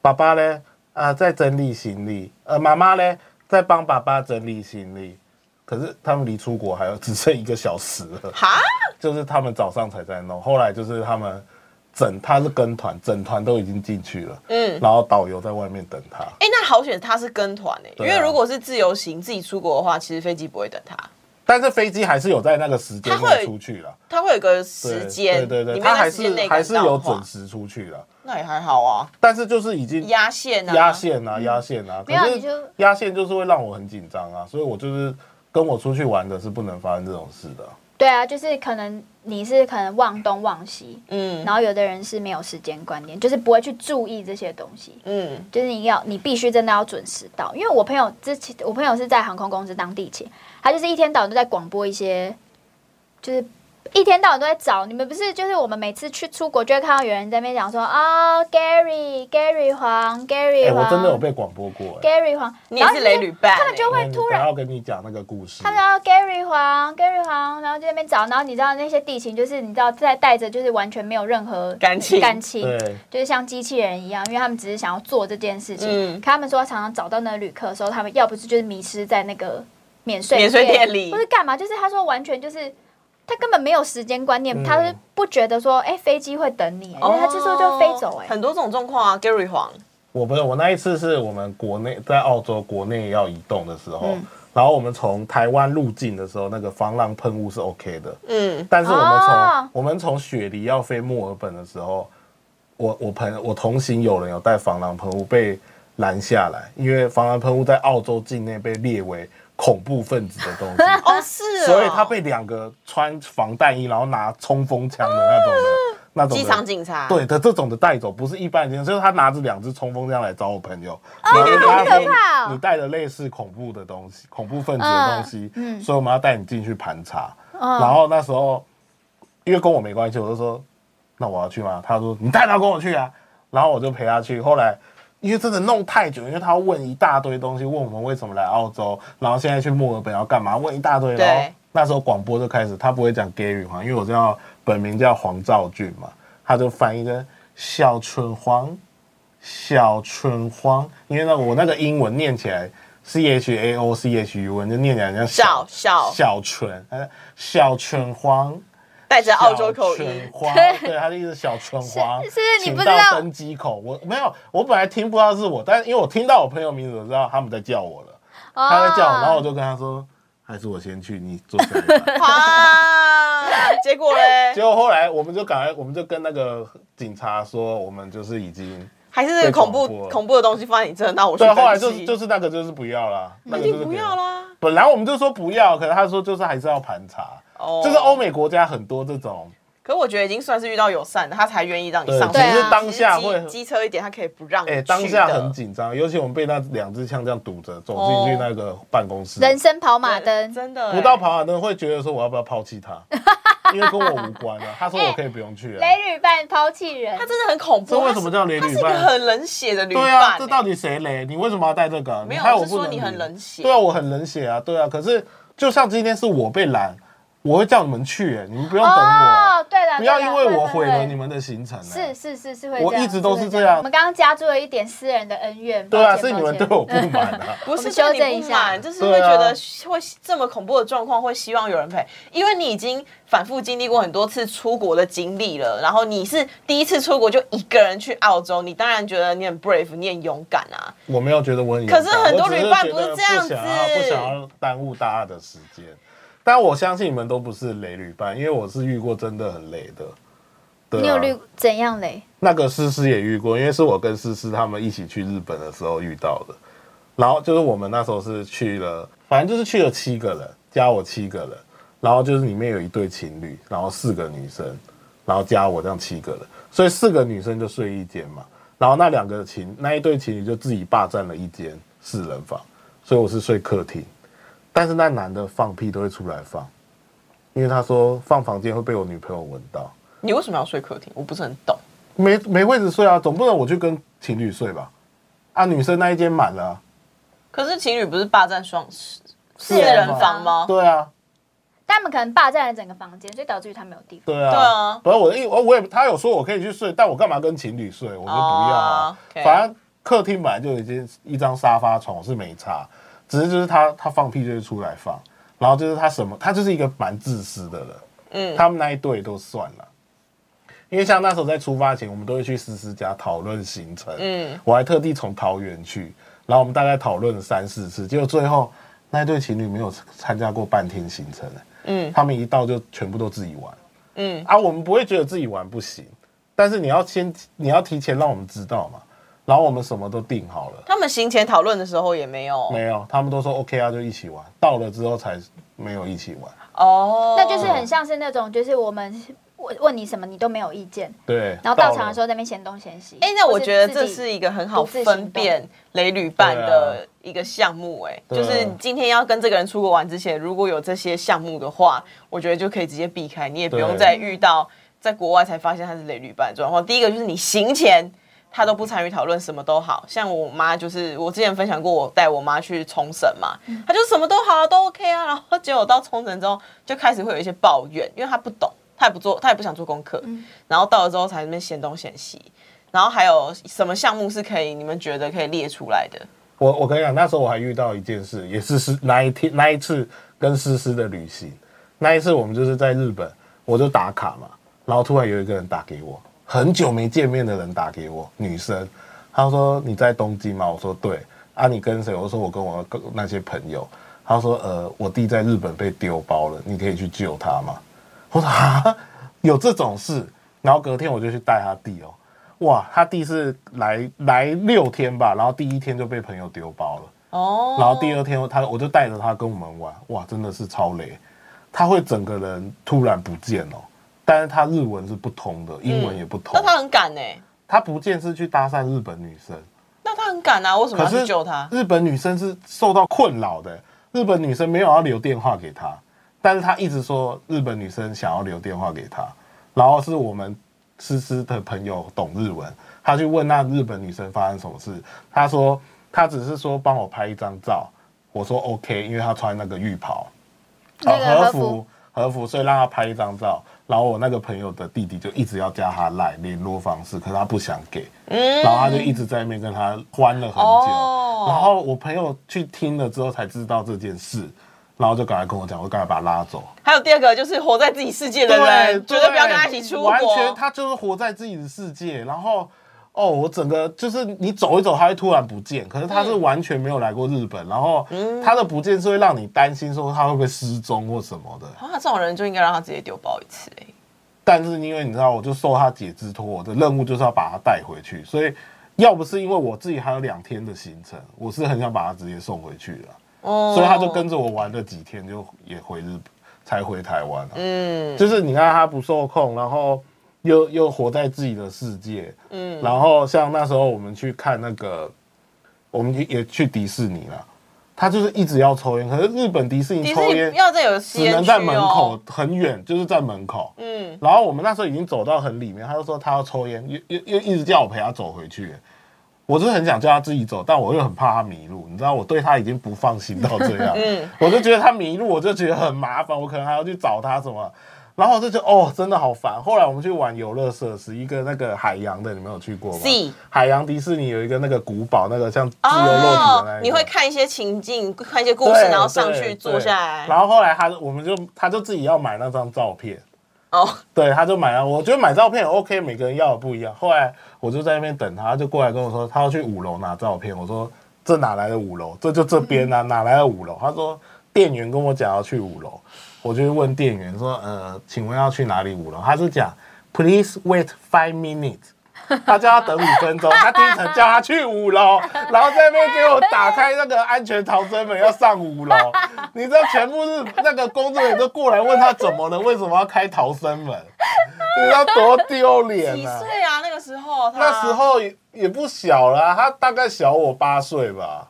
爸爸嘞？啊，在整理行李。呃，妈妈嘞，在帮爸爸整理行李。可是他们离出国还有只剩一个小时了，哈，就是他们早上才在弄，后来就是他们整他是跟团，整团都已经进去了，嗯，然后导游在外面等他。哎、那好险他是跟团哎、因为如果是自由行自己出国的话，其实飞机不会等他，但是飞机还是有在那个时间内出去了，它会有个对时间，对对对，你没他还是还是有准，时出去了，那也还好啊，但是就是已经压线啊，压线啊，压线啊，可是没有你就压线就是会让我很紧张啊，所以我就是跟我出去玩的是不能发生这种事的。对啊，就是可能你是可能忘东忘西，嗯然后有的人是没有时间观念，就是不会去注意这些东西。嗯，就是你要，你必须真的要准时到。因为我朋友之前，我朋友是在航空公司当地勤，他就是一天到晚都在广播一些，就是一天到晚都在找。你们不是就是我们每次去出国就会看到有人在那边讲说啊、Gary Gary 黄 Gary 哎，黄，我真的有被广播过，哎 Gary 黄，你也是雷旅伴、他们就会突然要跟你讲那个故事他。们要 Gary 黄，Gary 黄，然后就在那边找，然后你知道那些地勤就是你知道在带着就是完全没有任何感情感情，对，就是像机器人一样，因为他们只是想要做这件事情。嗯可他们说常常找到那个旅客的时候，他们要不是就是迷失在那个免税免税店里或是干嘛，就是他说完全就是。他根本没有时间观念，嗯。他是不觉得说，哎、飞机会等你，因为他这时候就飞走、哎、哦很多种状况啊，Gary 黄，我不是我那一次是我们国内在澳洲国内要移动的时候，嗯。然后我们从台湾入境的时候，那个防狼喷雾是 OK 的，嗯，但是我们从、哦。我们从雪梨要飞墨尔本的时候，我我朋友我同行有人有带防狼喷雾被拦下来，因为防狼喷雾在澳洲境内被列为恐怖分子的东西。哦是哦，所以他被两个穿防弹衣，然后拿冲锋枪的那种的，那种的机场警察，对的这种的带走，不是一般人，就是他拿着两支冲锋枪来找我朋友，然后就跟他好可怕你带了类似恐怖的东西，恐怖分子的东西，嗯嗯所以我们要带你进去盘查。嗯然后那时候因为跟我没关系，我就说那我要去吗？他说你带他跟我去啊，然后我就陪他去。后来因为真的弄太久，因为他要问一大堆东西，问我们为什么来澳洲，然后现在去墨尔本要干嘛，问一大堆。对然后那时候广播就开始，他不会讲 Gary 黄，因为我叫本名叫黄兆俊嘛，他就翻译成小春黄，小春黄，因为那我那个英文念起来 C H A O C H U N 就念起来像小小小春，呃小春黄。带着澳洲口音，对，他的意思是小春花，是是你请不知道到登机口。我没有，我本来听不知道是我，但是因为我听到我朋友名字，我知道他们在叫我了，哦他在叫我，然后我就跟他说，还是我先去，你坐下来。哇，结果嘞？结，果后来我们就赶快，我们就跟那个警察说，我们就是已经还是这个恐怖恐怖的东西放在你这，那我去对。后来就是就是那个就是不要啦，那个就是一定不要。啦。本来我们就说不要，可是他说就是还是要盘查，哦。就是欧美国家很多这种，可我觉得已经算是遇到友善的，他才愿意让你，上车。只是对啊当下会其实机机车一点，他可以不让你哎、去当下很紧张，尤其我们被那两支枪这样堵着走进去那个办公室，人生跑马灯，真的不到哎跑马灯会觉得说我要不要抛弃他，因为跟我无关啊。他说我可以不用去了。雷旅伴抛弃人他，真的很恐怖。这为什么叫雷他是一个旅伴？很冷血的旅伴、对啊，哎这到底谁雷？你为什么要带这个？没有害我我是说你很冷血对啊，我很冷血啊，对啊。可是就像今天是我被拦，我会叫你们去、哎，你们不用等我啊，哦，对了，不要因为我毁了。你们的行程、啊。是是是是会，我一直都是会这样我们刚刚加注了一点私人的恩怨，对啊，是你们对我不满啊。不是修对你不正一下满，就是会觉得会这么恐怖的状况，会希望有人陪，因为你已经反复经历过很多次出国的经历了，然后你是第一次出国就一个人去澳洲，你当然觉得你很 brave，你很勇敢啊。我没有觉得我很勇敢，可是很多旅伴不是这样不想不想要耽误大家的时间。但我相信你们都不是雷旅伴，因为我是遇过真的很雷的。对啊你有遇怎样雷？那个诗诗也遇过，因为是我跟诗诗他们一起去日本的时候遇到的。然后就是我们那时候是去了，反正就是去了七个人，加我七个人。然后就是里面有一对情侣，然后四个女生，然后加我这样七个人，所以四个女生就睡一间嘛。然后那两个情那一对情侣就自己霸占了一间四人房，所以我是睡客厅。但是那男的放屁都会出来放，因为他说放房间会被我女朋友闻到。你为什么要睡客厅？我不是很懂。没没位置睡啊，总不能我去跟情侣睡吧？啊，女生那一间满了啊、可是情侣不是霸占双四四人人房吗？对啊，他们可能霸占了整个房间，所以导致于他没有地方。对啊，对啊不是我的意，我我也他有说我可以去睡，但我干嘛跟情侣睡？我就不要啊。反正客厅本来就已经一张沙发床，我是没差，只是就是他他放屁就是出来放，然后就是他什么，他就是一个蛮自私的人。嗯，他们那一对都算了，因为像那时候在出发前，我们都会去思思家讨论行程。嗯，我还特地从桃园去，然后我们大概讨论了三四次，结果最后那一对情侣没有参加过半天行程，嗯。他们一到就全部都自己玩。嗯，啊。我们不会觉得自己玩不行，但是你要先你要提前让我们知道嘛，然后我们什么都定好了。他们行前讨论的时候也没有没有，他们都说 OK 啊，就一起玩。到了之后才没有一起玩。哦，那就是很像是那种，就是我们问问你什么，你都没有意见，对，然后到场的时候在那边嫌东嫌西。哎、那我觉得这是一个很好分辨雷旅伴的一个项目、哎、啊就是你今天要跟这个人出国玩之前，如果有这些项目的话，我觉得就可以直接避开，你也不用再遇到在国外才发现他是雷旅伴的状况。第一个就是你行前。他都不参与讨论，什么都好。像我妈就是我之前分享过，我带我妈去冲绳嘛，她就什么都好啊，都 OK 啊，然后结果到冲绳之后就开始会有一些抱怨，因为她不懂，她也不做，她也不想做功课，然后到了之后才那边嫌东嫌西，然后还有什么项目是可以你们觉得可以列出来的？我我跟你讲，那时候我还遇到一件事，也是是那一天那一次跟思思的旅行，那一次我们就是在日本，我就打卡嘛，然后突然有一个人打给我，很久没见面的人打给我，女生，她说你在东京吗？我说对，啊你跟谁？我说我跟我那些朋友，她说呃我弟在日本被丢包了，你可以去救他吗？我说啊有这种事，然后隔天我就去带他弟哦，哇，他弟是来来六天吧，然后第一天就被朋友丢包了。哦，然后第二天他我就带着他跟我们玩，哇，真的是超雷，他会整个人突然不见哦，但是他日文是不通的，英文也不通，那他很敢呢、他不见是去搭讪日本女生，那他很敢啊，为什么要去救他？日本女生是受到困扰的，日本女生没有要留电话给他，但是他一直说日本女生想要留电话给他，然后是我们思思的朋友懂日文，他去问那日本女生发生什么事，他说他只是说帮我拍一张照，我说 OK，因为他穿那个浴袍，那个呃和服和服，所以让他拍一张照。然后我那个朋友的弟弟就一直要加他赖联络方式，可是他不想给，然后他就一直在那边跟他欢了很久。哦然后我朋友去听了之后才知道这件事，然后就赶快跟我讲，我赶快把他拉走。还有第二个就是活在自己世界的人，绝对不要跟他一起出国。完全他就是活在自己的世界。然后哦，我整个就是你走一走，他会突然不见，可是他是完全没有来过日本，然后他的不见是会让你担心说他会不会失踪或什么的。啊，这种人就应该让他直接丢包一次、欸。但是因为你知道，我就受他姐之托，我的任务就是要把他带回去，所以要不是因为我自己还有两天的行程，我是很想把他直接送回去的，哦所以他就跟着我玩了几天，就也回日本，才回台湾了、嗯就是你看他不受控，然后又又活在自己的世界，嗯，然后像那时候我们去看那个，我们也也去迪士尼了，他就是一直要抽烟，可是日本迪士尼抽烟要在有只能在门口哦。很远，就是在门口。嗯，然后我们那时候已经走到很里面，他就说他要抽烟，又又又一直叫我陪他走回去。我是很想叫他自己走，但我又很怕他迷路。你知道，我对他已经不放心到这样，嗯我就觉得他迷路，我就觉得很麻烦，我可能还要去找他什么。然后我就哦，真的好烦。后来我们去玩游乐设施，一个那个海洋的，你们有去过吗海洋迪士尼有一个那个古堡，那个像自由落体的那你会看一些情境，看一些故事，然后上去坐下来。然后后来他我们就他就自己要买那张照片，哦，对，他就买了。我觉得买照片 OK，每个人要的不一样。后来我就在那边等他，他就过来跟我说，他要去五楼拿照片。我说这哪来的五楼？这就这边啊，哪来的五楼？他说店员跟我讲要去五楼，我就问店员说，呃，请问要去哪里五楼？他是讲 Please wait five minutes。他叫他等五分钟，他听成叫他去五楼，然后在那边给我打开那个安全逃生门，要上五楼。你知道，全部是那个工作人员都过来问他怎么了，为什么要开逃生门？你知道多丢脸几啊！岁啊？那个时候他，那时候也也不小了啊、他大概小我八岁吧，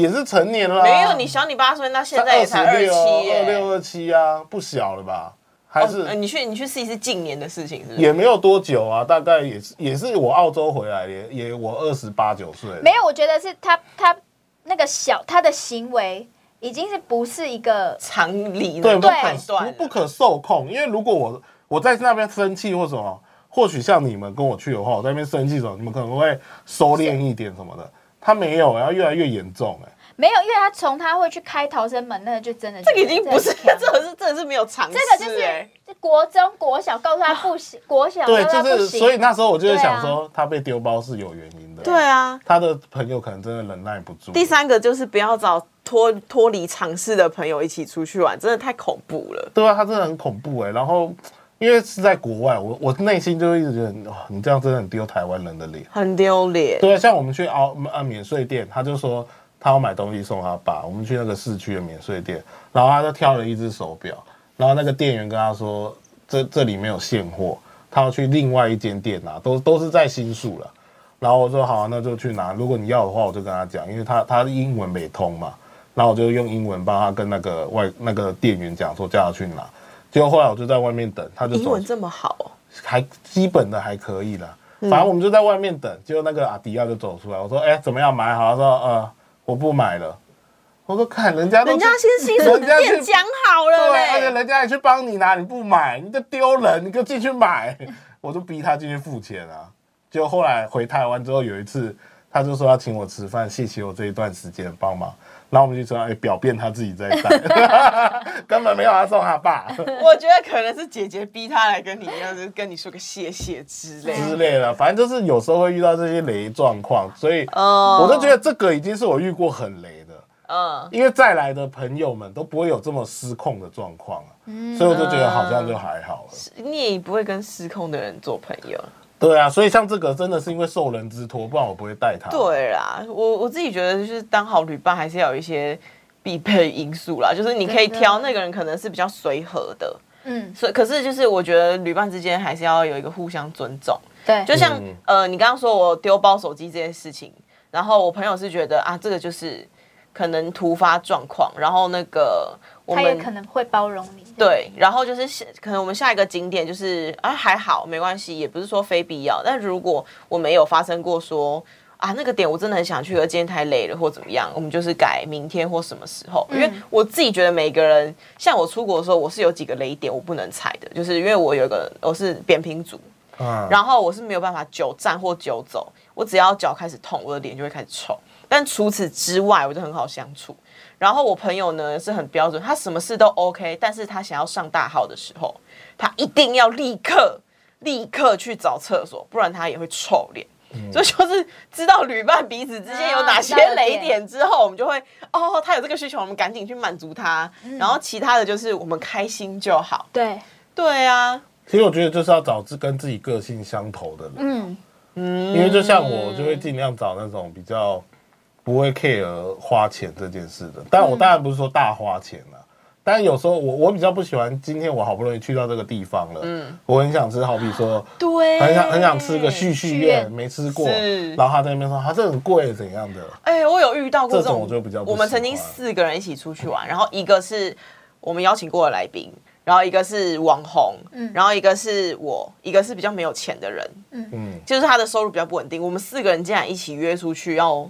也是成年了啊、没有你小你八岁，那现在也才二六七二耶。六二七啊，不小了吧？还是、哦呃你去你去试一试近年的事情，是不是？也没有多久啊，大概也是也是我澳洲回来也也我二十八九岁，没有，我觉得是他他那个小他的行为已经是不是一个常理对，的不可判断不不可受控。因为如果我我在那边生气或什么，或许像你们跟我去的话，我在那边生气的时候，你们可能会收敛一点什么的。他没有，然后越来越严重哎、没有，因为他从他会去开逃生门，那个就真的这个已经不是，这个是真的是没有常识这个就是哎。国中国小告诉他不行，国小对，告诉他就是不行，所以那时候我就会对啊想说，他被丢包是有原因的。对，啊，他的朋友可能真的忍耐不住。第三个就是不要找脱脱离常识的朋友一起出去玩，真的太恐怖了。对啊，他真的很恐怖哎、然后因为是在国外，我我内心就一直觉得，哇，你这样真的很丢台湾人的脸。很丢脸。对啊，像我们去澳呃免税店，他就说他要买东西送他爸。我们去那个市区的免税店，然后他就挑了一只手表，然后那个店员跟他说，这这里没有现货，他要去另外一间店拿，都都是在新宿了。然后我说好、啊，那就去拿。如果你要的话，我就跟他讲，因为他他英文没通嘛，然后我就用英文帮他跟那个外那个店员讲说叫他去拿。结果后来我就在外面等，他就走英文这么好哦，还基本的还可以啦。嗯反正我们就在外面等，结果那个阿迪亚就走出来，我说：“哎、怎么样买好？”他说：“呃，我不买了。”我说：“看人家都人家先新手人家去店讲好了对，而且。人家也去帮你拿，你不买，你就丢人，你就进去买。我就逼他进去付钱啊。结果后来回台湾之后，有一次他就说要请我吃饭，谢谢我这一段时间帮忙。然后我们就说，哎、表变他自己在带，根本没有他送他爸我觉得可能是姐姐逼他来跟你一样，就是跟你说个谢谢之类的。之类的。反正就是有时候会遇到这些雷状况，所以哦我就觉得这个已经是我遇过很雷的。嗯，因为再来的朋友们都不会有这么失控的状况啊，所以我就觉得好像就还好了。你也不会跟失控的人做朋友。对啊，所以像这个真的是因为受人之托，不然我不会带他。对啦，我我自己觉得就是当好旅伴还是要有一些必备因素啦，就是你可以挑那个人可能是比较随和的，嗯，所以可是就是我觉得旅伴之间还是要有一个互相尊重。对，就像、嗯。呃，你刚刚说我丢包手机这件事情，然后我朋友是觉得啊，这个就是可能突发状况，然后那个我他也们可能会包容你。对，然后就是下可能我们下一个景点就是啊还好没关系，也不是说非必要，但如果我没有发生过说啊那个点我真的很想去，而今天太累了或怎么样，我们就是改明天或什么时候，因为我自己觉得每个人像我出国的时候，我是有几个雷点我不能踩的，就是因为我有一个我是扁平足，嗯，然后我是没有办法久站或久走，我只要脚开始痛，我的脸就会开始臭。但除此之外，我就很好相处。然后我朋友呢是很标准，他什么事都 OK，但是他想要上大号的时候，他一定要立刻立刻去找厕所，不然他也会臭脸。所以就是知道旅伴彼此之间有哪些雷点之后，我们就会哦，他有这个需求，我们赶紧去满足他。然后其他的就是我们开心就好。对，对啊，其实我觉得就是要找自跟自己个性相投的人，嗯，嗯，因为就像我就会尽量找那种比较不会 care 花钱这件事的。但我当然不是说大花钱啦，但有时候我我比较不喜欢，今天我好不容易去到这个地方了，嗯。我很想吃，好比说 对，很想很想吃个旭旭旭苑，没吃过是，然后他在那边说他这很贵怎样的，哎、我有遇到过这种种，我就比较不我们曾经四个人一起出去玩，然后一个是我们邀请过的来宾，然后一个是网红，嗯。然后一个是我，一个是比较没有钱的人，嗯。嗯。就是他的收入比较不稳定。我们四个人竟然一起约出去要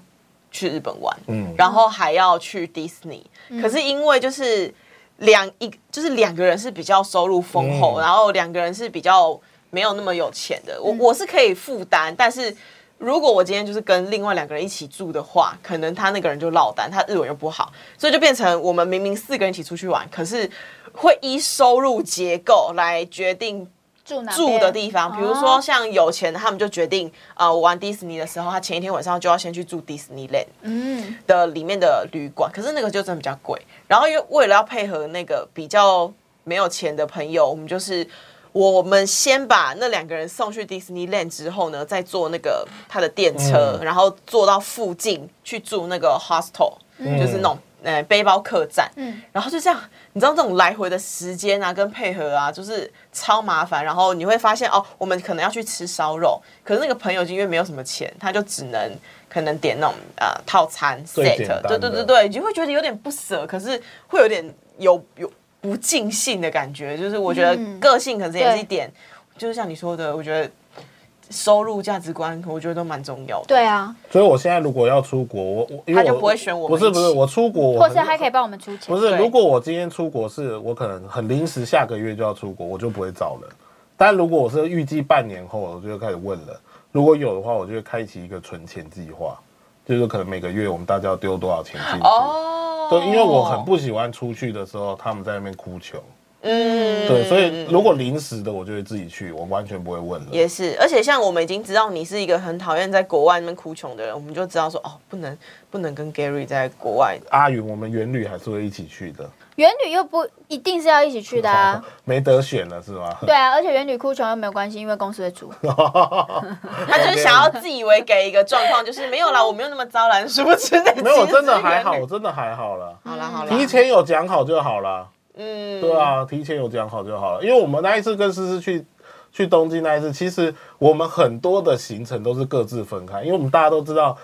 去日本玩，嗯，然后还要去迪士尼。可是因为就是两一就是两个人是比较收入丰厚，嗯然后两个人是比较没有那么有钱的。我我是可以负担，但是如果我今天就是跟另外两个人一起住的话，可能他那个人就落单，他日文又不好，所以就变成我们明明四个人一起出去玩，可是会依收入结构来决定住住的地方，比如说哦像有钱的，他们就决定，呃，我玩迪士尼的时候，他前一天晚上就要先去住迪士尼 land 嗯，的里面的旅馆，可是那个就真的比较贵。然后因为为了要配合那个比较没有钱的朋友，我们就是我们先把那两个人送去迪士尼 land 之后呢，再坐那个他的电车，嗯然后坐到附近去住那个 hostel，、就是那种呃背包客栈。嗯然后就这样，你知道这种来回的时间啊，跟配合啊，就是超麻烦。然后你会发现哦，我们可能要去吃烧肉，可是那个朋友因为没有什么钱，他就只能可能点那种呃套餐 set，对对对对，你就会觉得有点不舍，可是会有点有有不尽兴的感觉。就是我觉得嗯个性可能也是一对点，就是像你说的，我觉得收入价值观，我觉得都蛮重要的。对啊，所以我现在如果要出国，我我因为我他就不会选我不是不是我出国，我或是很还可以帮我们出钱，不是，如果我今天出国是我可能很临时，下个月就要出国，我就不会找人。但如果我是预计半年后，我就会开始问了。如果有的话，我就会开启一个存钱计划，就是可能每个月我们大家要丢多少钱进去。哦，对，因为我很不喜欢出去的时候他们在那边哭穷。嗯，对，所以如果临时的，我就会自己去，我完全不会问了。也是，而且像我们已经知道你是一个很讨厌在国外那边哭穷的人，我们就知道说哦，不能不能跟 Gary 在国外。阿云，我们元旅还是会一起去的，元旅又不一定是要一起去的啊。没得选了是吗？对啊，而且元旅哭穷又没有关系，因为公司会出。他就是想要自以为给一个状况，就是没有啦，我没有那么糟啦，殊不知那没有，我真的还好，我真的还好了。好了好了，提前有讲好就好啦。嗯，对啊，提前有讲好就好了。因为我们那一次跟思思去去东京那一次，其实我们很多的行程都是各自分开，因为我们大家都知道，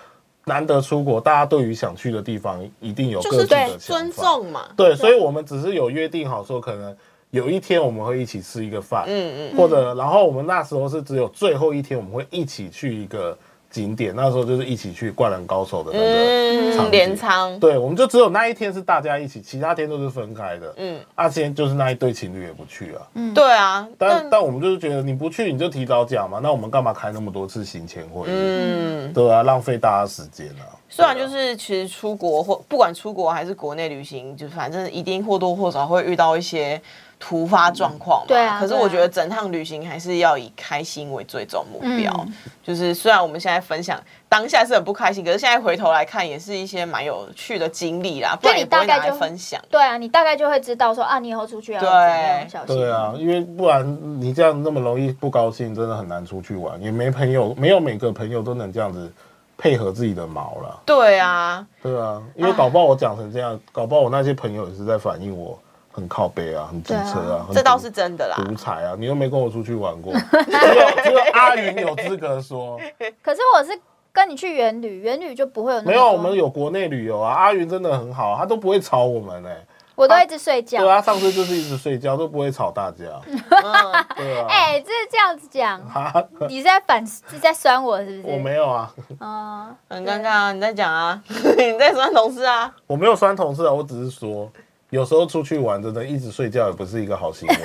难得出国，大家对于想去的地方一定有各自的想尊。重嘛。对，所以我们只是有约定好说，可能有一天我们会一起吃一个饭，嗯嗯，或者然后我们那时候是只有最后一天我们会一起去一个景点，那时候就是一起去《灌篮高手》的那个场嗯，景镰仓，对，我们就只有那一天是大家一起，其他天都是分开的。嗯，啊，今天就是那一对情侣也不去啊。嗯对啊，但但我们就是觉得你不去你就提早讲嘛，那我们干嘛开那么多次行前会议？嗯，对啊，浪费大家时间啊。虽然就是其实出国或不管出国还是国内旅行，就反正一定或多或少会遇到一些突发状况嘛。对啊对啊可是我觉得整趟旅行还是要以开心为最终目标。嗯就是虽然我们现在分享当下是很不开心，可是现在回头来看也是一些蛮有趣的经历啦，不然你大概就分享。对啊，你大概就会知道说啊，你以后出去要怎对么样小心。对啊，因为不然你这样那么容易不高兴，真的很难出去玩。也没朋友，没有每个朋友都能这样子配合自己的毛了。对啊，对啊，因为搞不好我讲成这样，搞不好我那些朋友也是在反映我很靠背啊，很机车啊，很这倒是真的啦。独裁啊！你又没跟我出去玩过，只有只有阿云有资格说。可是我是跟你去远旅，远旅就不会有那么没有，我们有国内旅游啊。阿云真的很好，他都不会吵我们哎、我都一直睡觉。对啊，上次就是一直睡觉，都不会吵大家。嗯，对啊。哎、这是这样子讲，啊，你是在反是在酸我是不是？我没有啊，哦，很尴尬啊！你在讲啊，你在酸同事啊。我没有酸同事啊，我只是说。有时候出去玩，真的一直睡觉也不是一个好行为，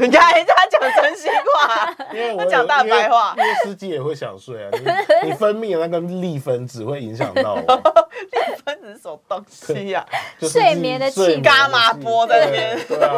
你 看人家讲真心话，因为我他讲大白话。因为因为司机也会想睡啊，你你分泌的那个粒分子会影响到我，分子是什么东西呀、就是睡眠的气伽马波在那边。对对啊，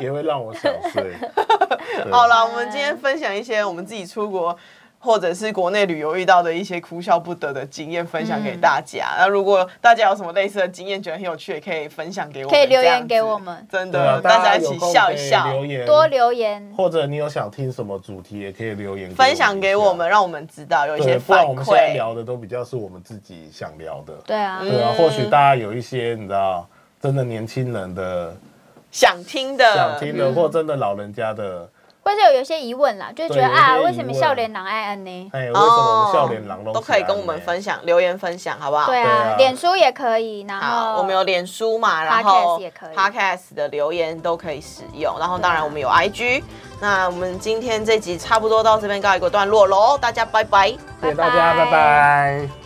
也会让我想睡。好了，我们今天分享一些我们自己出国或者是国内旅游遇到的一些哭笑不得的经验，分享给大家。那、如果大家有什么类似的经验，觉得很有趣，也可以分享给我们，可以留言给我们真的，，大家一起笑一笑，留言多留言。或者你有想听什么主题，也可以留言分享给我们们，让我们知道有一一下。对，些不然我们现在。聊的都比较是我们自己想聊的。对啊，对啊，嗯或许大家有一些你知道，真的年轻人的想听的，想听的，或真的老人家的，或者有有一些疑问啦，就觉得啊，为什么笑脸狼爱安呢？哎，为什么我们笑脸狼哦都可以跟我们分享？留言分享，好不好？对对啊啊，脸书也可以，然好，后我们有脸书嘛，然后 Podcast 也可以 Podcast 的留言都可以使用，然后当然我们有 IG。那我们今天这集差不多到这边告一个段落喽，大家拜拜。谢谢大家，拜拜。